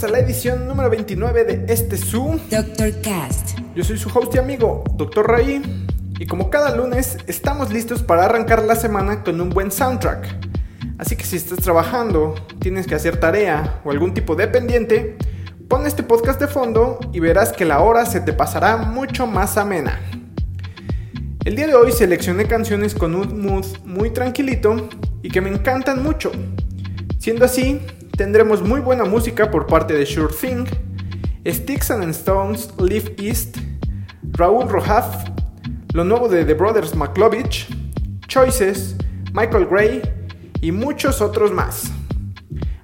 Bienvenidos a la edición número 29 de este su. Dr. Cast. Yo soy su host y amigo, Dr. Ray. Y como cada lunes, estamos listos para arrancar la semana con un buen soundtrack. Así que si estás trabajando, tienes que hacer tarea o algún tipo de pendiente, pon este podcast de fondo y verás que la hora se te pasará mucho más amena. El día de hoy seleccioné canciones con un mood muy tranquilito y que me encantan mucho. Siendo así, tendremos muy buena música por parte de Sure Thing, Sticks and Stones Live East, Raúl Rojaf, lo nuevo de The Brothers McLovich, Choices, Michael Gray y muchos otros más.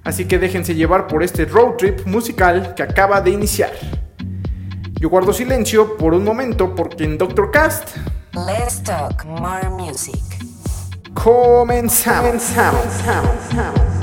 Así que déjense llevar por este road trip musical que acaba de iniciar. Yo guardo silencio por un momento porque en Doctor Cast Let's talk more music. comenzamos. I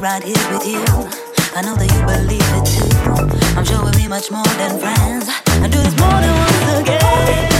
right here with you. I know that you believe it too. I'm sure we'll be much more than friends. I do this more than once again.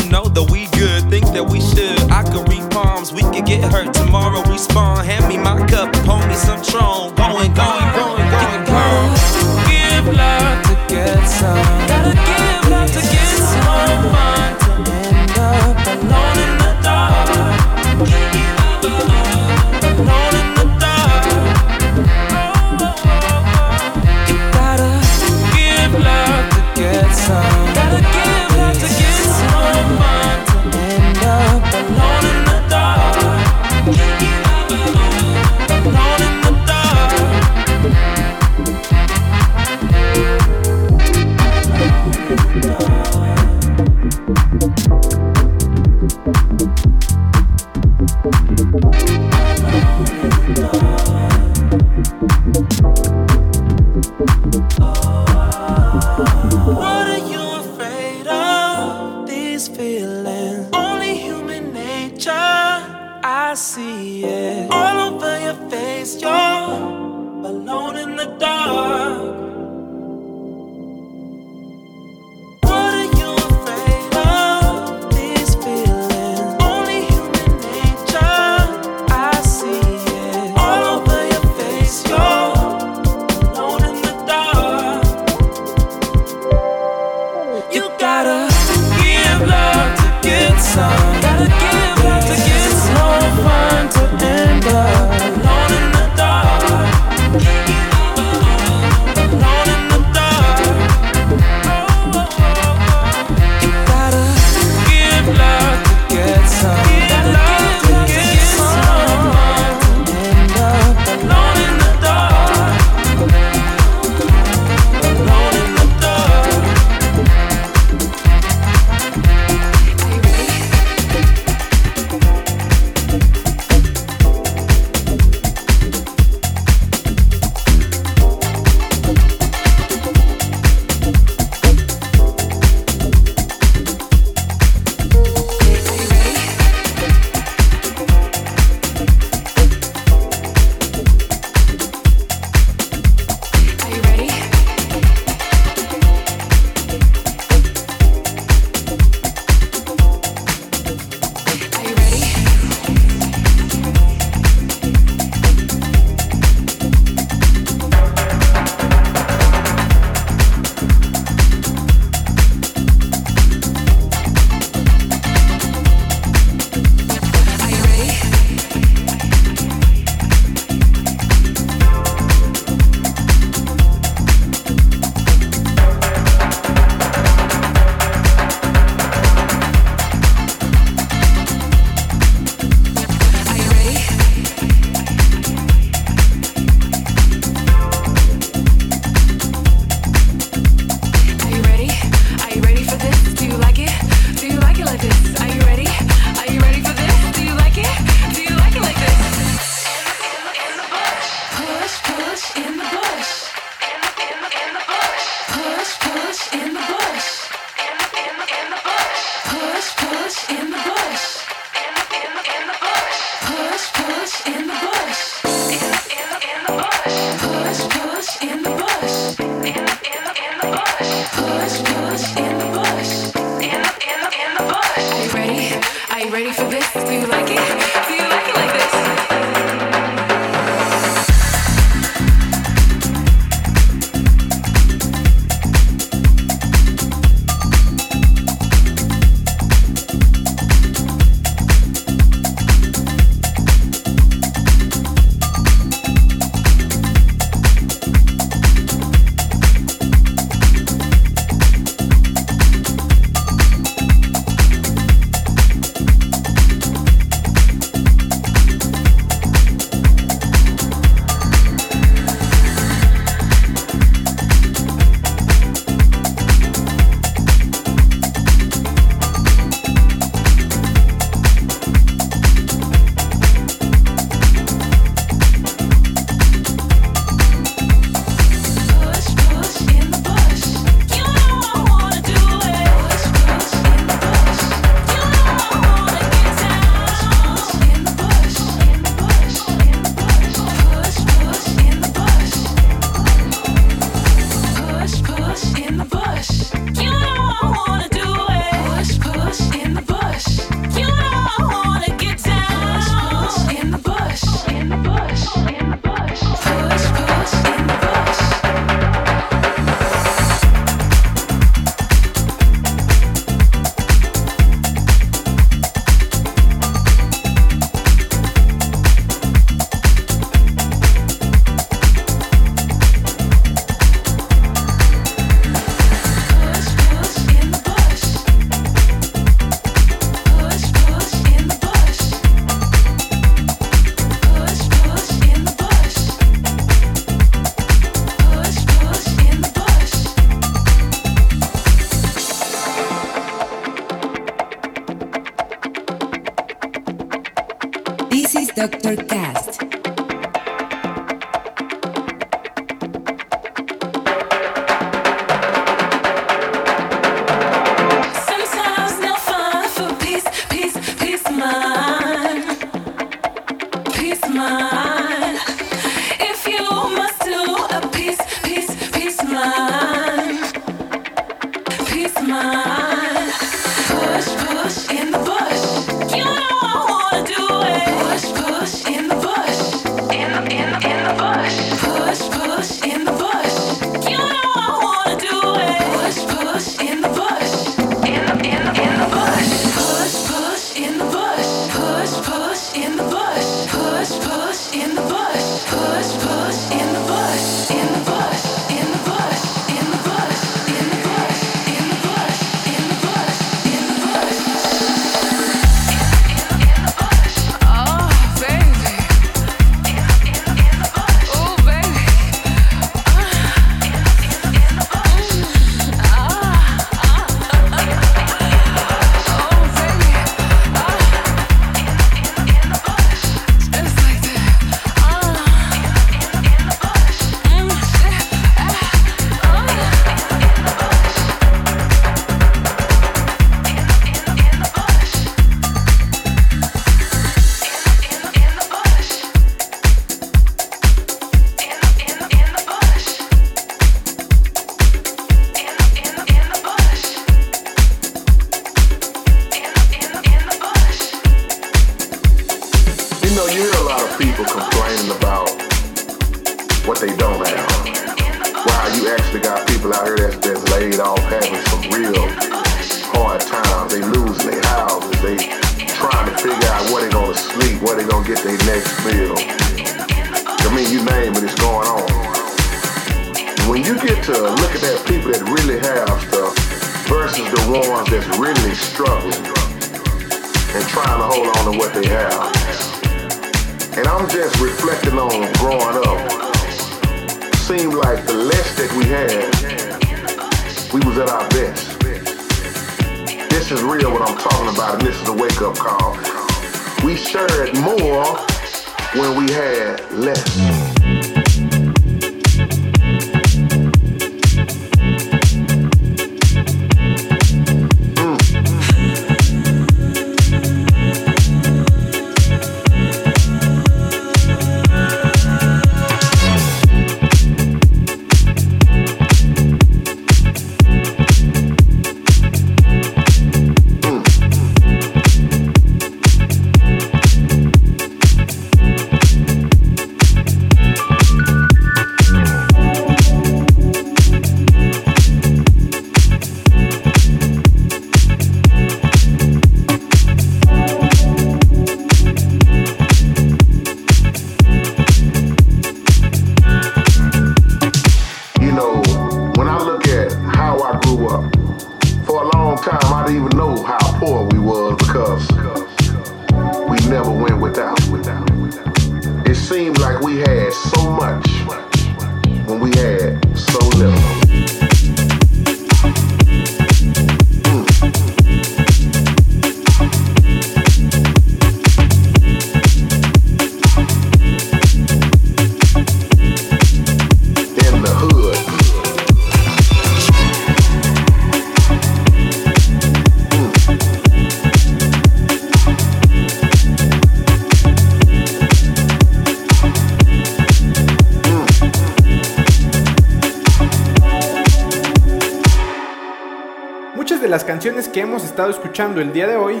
Que hemos estado escuchando el día de hoy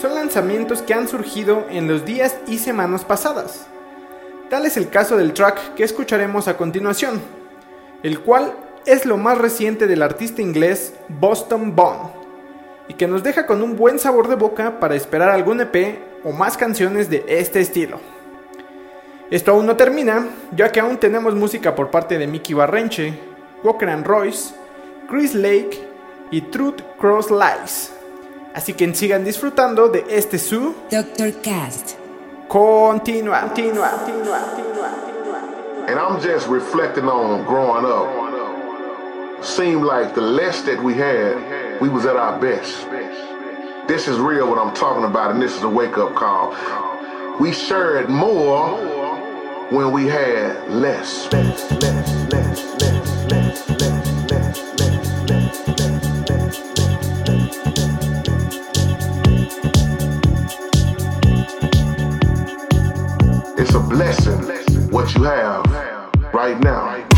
son lanzamientos que han surgido en los días y semanas pasadas. Tal es el caso del track que escucharemos a continuación, el cual es lo más reciente del artista inglés Boston Bond, y que nos deja con un buen sabor de boca para esperar algún EP o más canciones de este estilo. Esto aún no termina, ya que aún tenemos música por parte de Mickey Barrenche, Walker and Royce, Chris Lake y Truth Cross Lies. Así que sigan disfrutando de este su Doctor Cast. continua, continua, continua, continua. And I'm just reflecting on growing up. Seemed like the less that we had, we was at our best. This is real what I'm talking about, and this is a wake-up call. We shared more when we had less. less, less, less, less, less, less, what you have right now.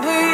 Be,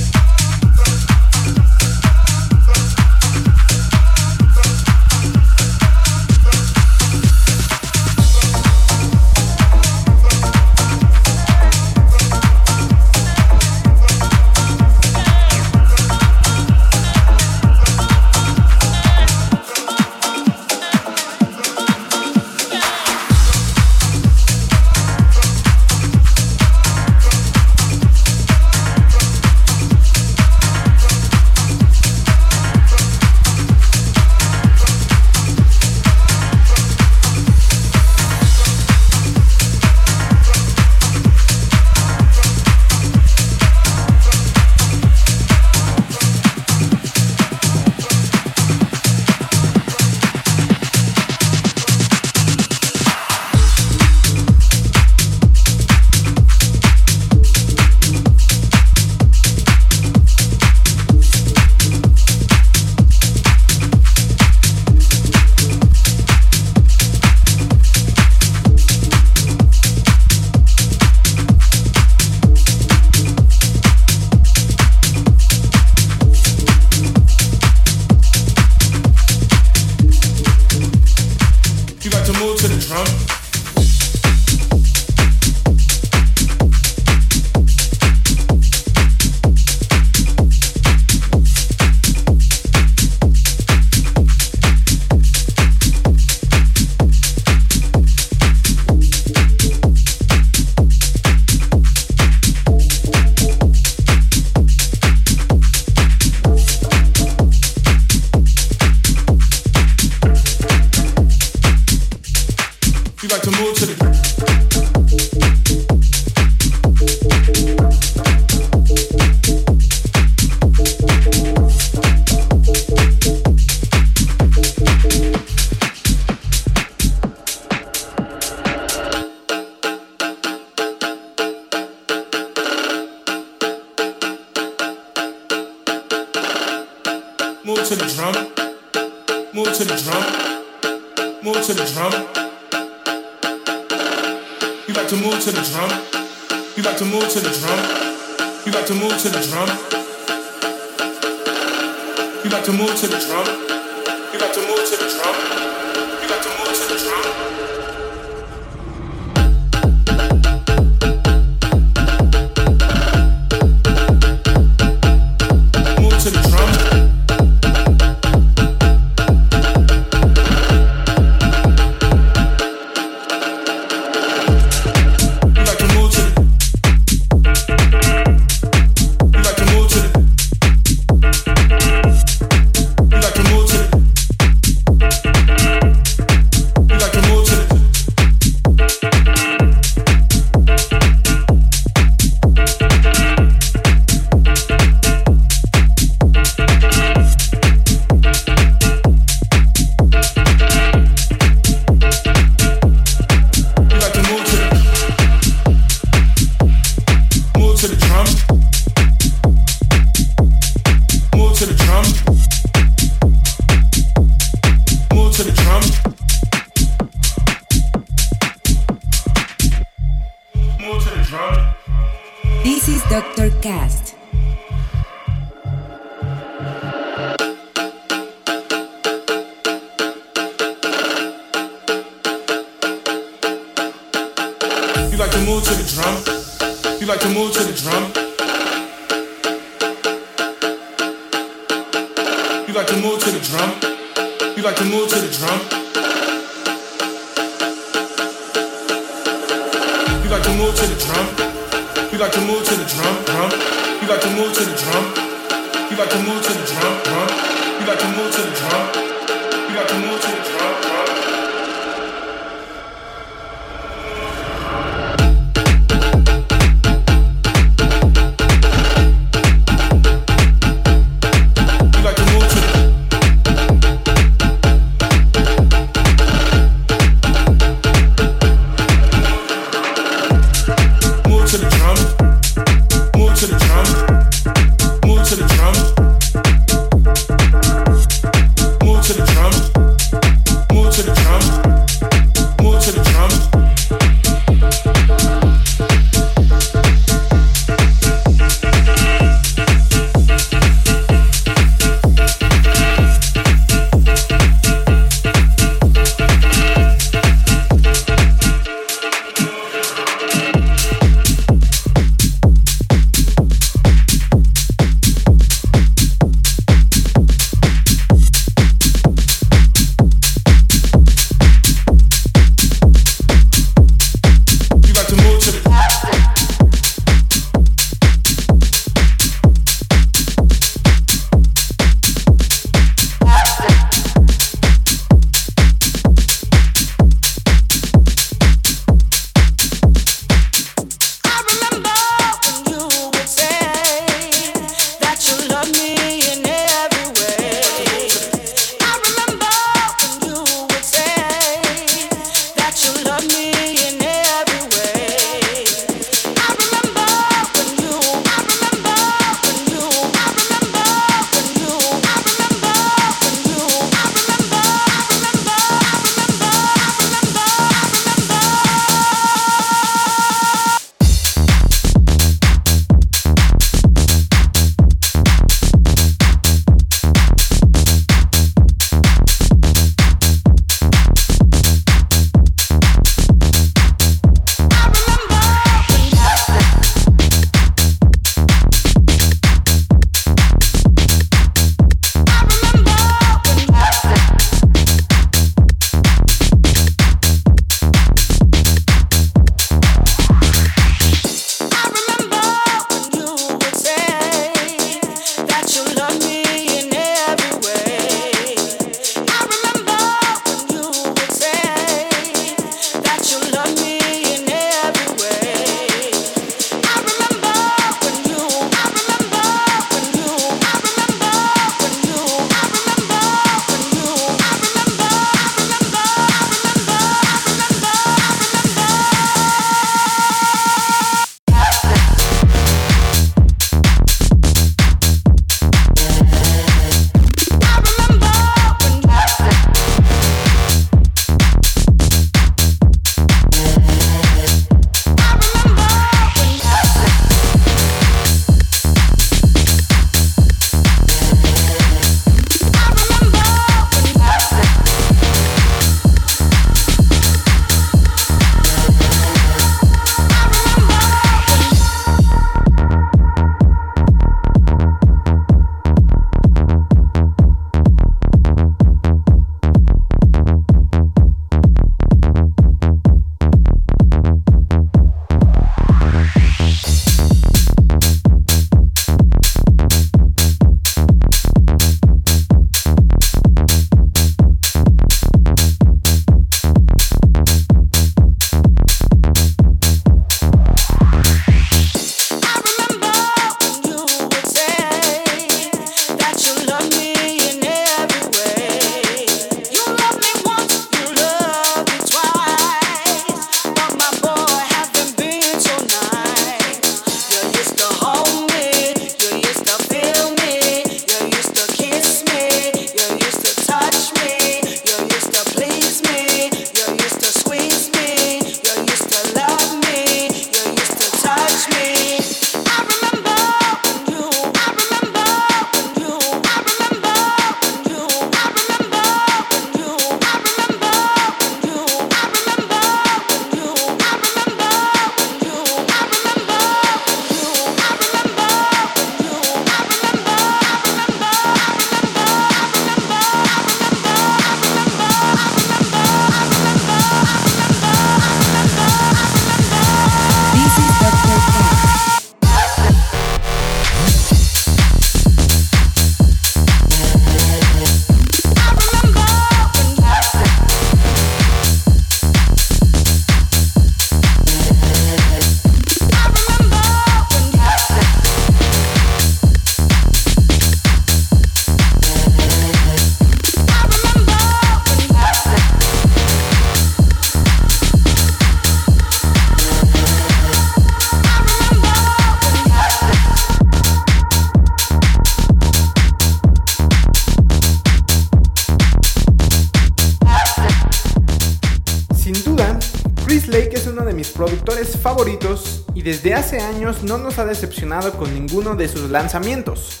nos ha decepcionado con ninguno de sus lanzamientos.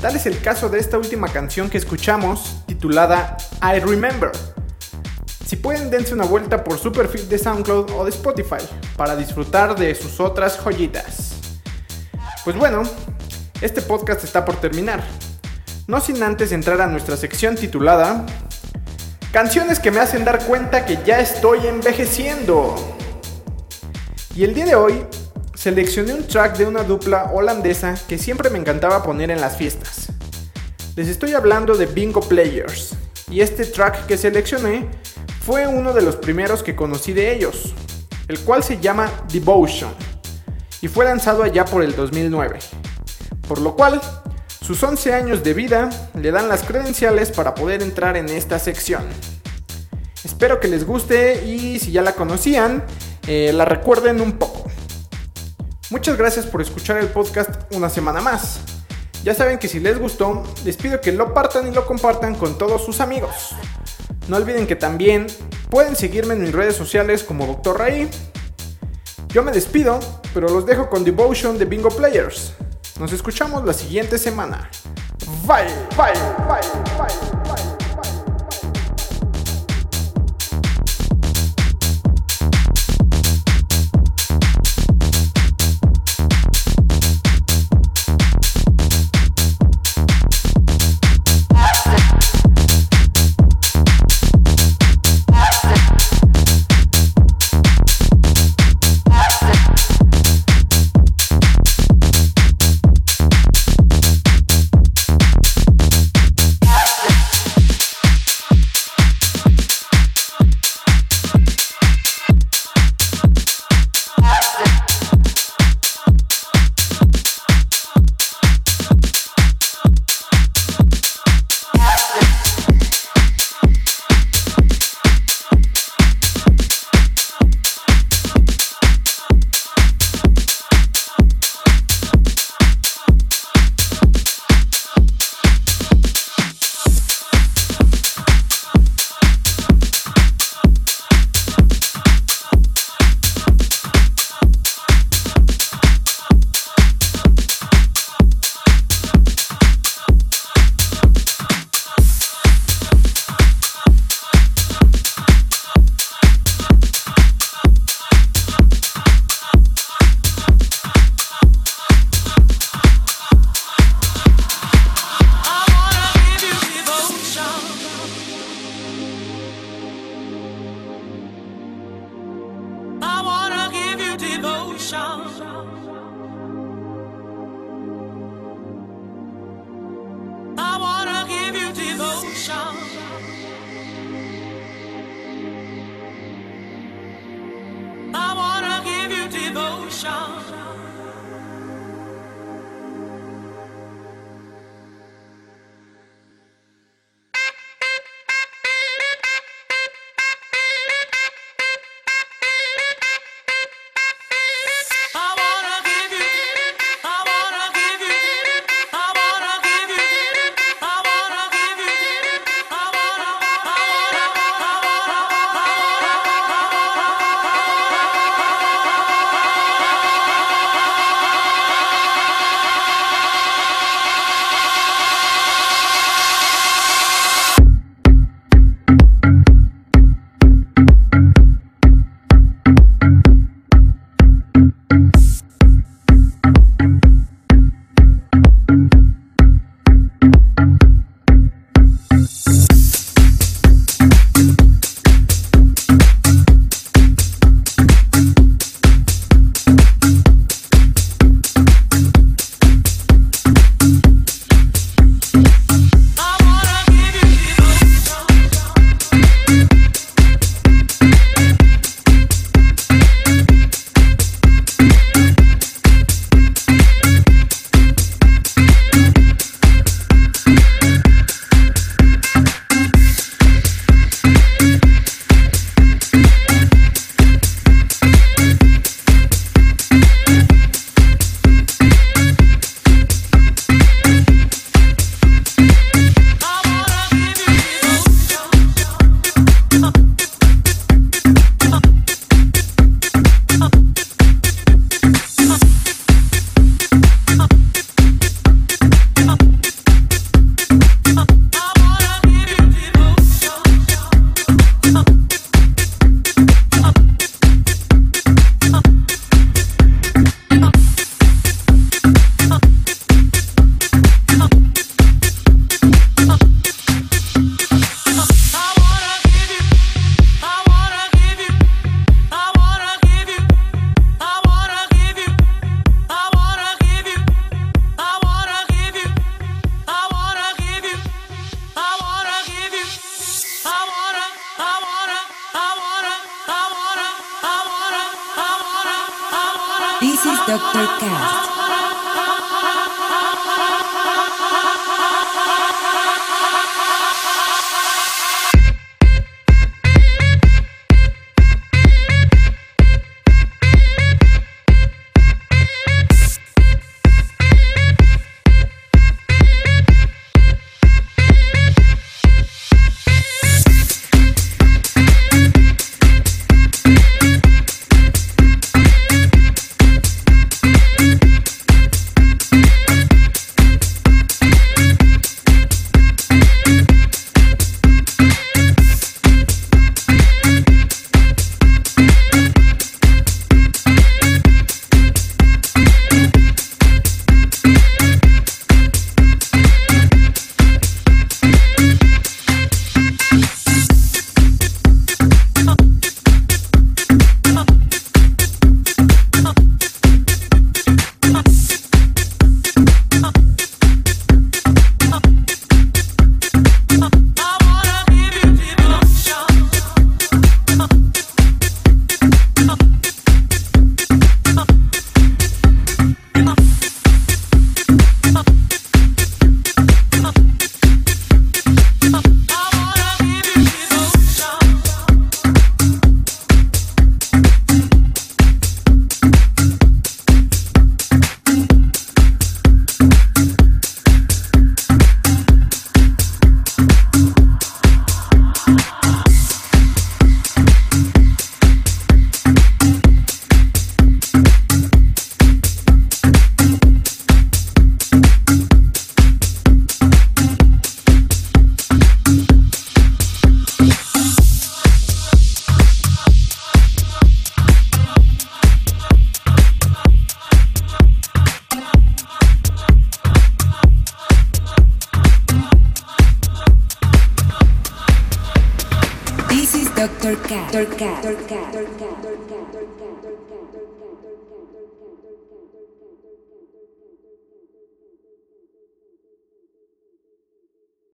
Tal es el caso de esta última canción que escuchamos, titulada I Remember. Si pueden, dense una vuelta por su perfil de SoundCloud o de Spotify para disfrutar de sus otras joyitas. Pues bueno, este podcast está por terminar. No sin antes entrar a nuestra sección titulada Canciones que me hacen dar cuenta que ya estoy envejeciendo. Y el día de hoy seleccioné un track de una dupla holandesa que siempre me encantaba poner en las fiestas. Les estoy hablando de Bingo Players. Y este track que seleccioné fue uno de los primeros que conocí de ellos, el cual se llama Devotion. Y fue lanzado allá por el 2009. Por lo cual, sus 11 años de vida le dan las credenciales para poder entrar en esta sección. Espero que les guste y si ya la conocían, eh, la recuerden un poco. Muchas gracias por escuchar el podcast una semana más. Ya saben que si les gustó, les pido que lo partan y lo compartan con todos sus amigos. No olviden que también pueden seguirme en mis redes sociales como Dr. Ray. Yo me despido, pero los dejo con Devotion de Bingo Players. Nos escuchamos la siguiente semana. Bye, bye, bye, bye, bye.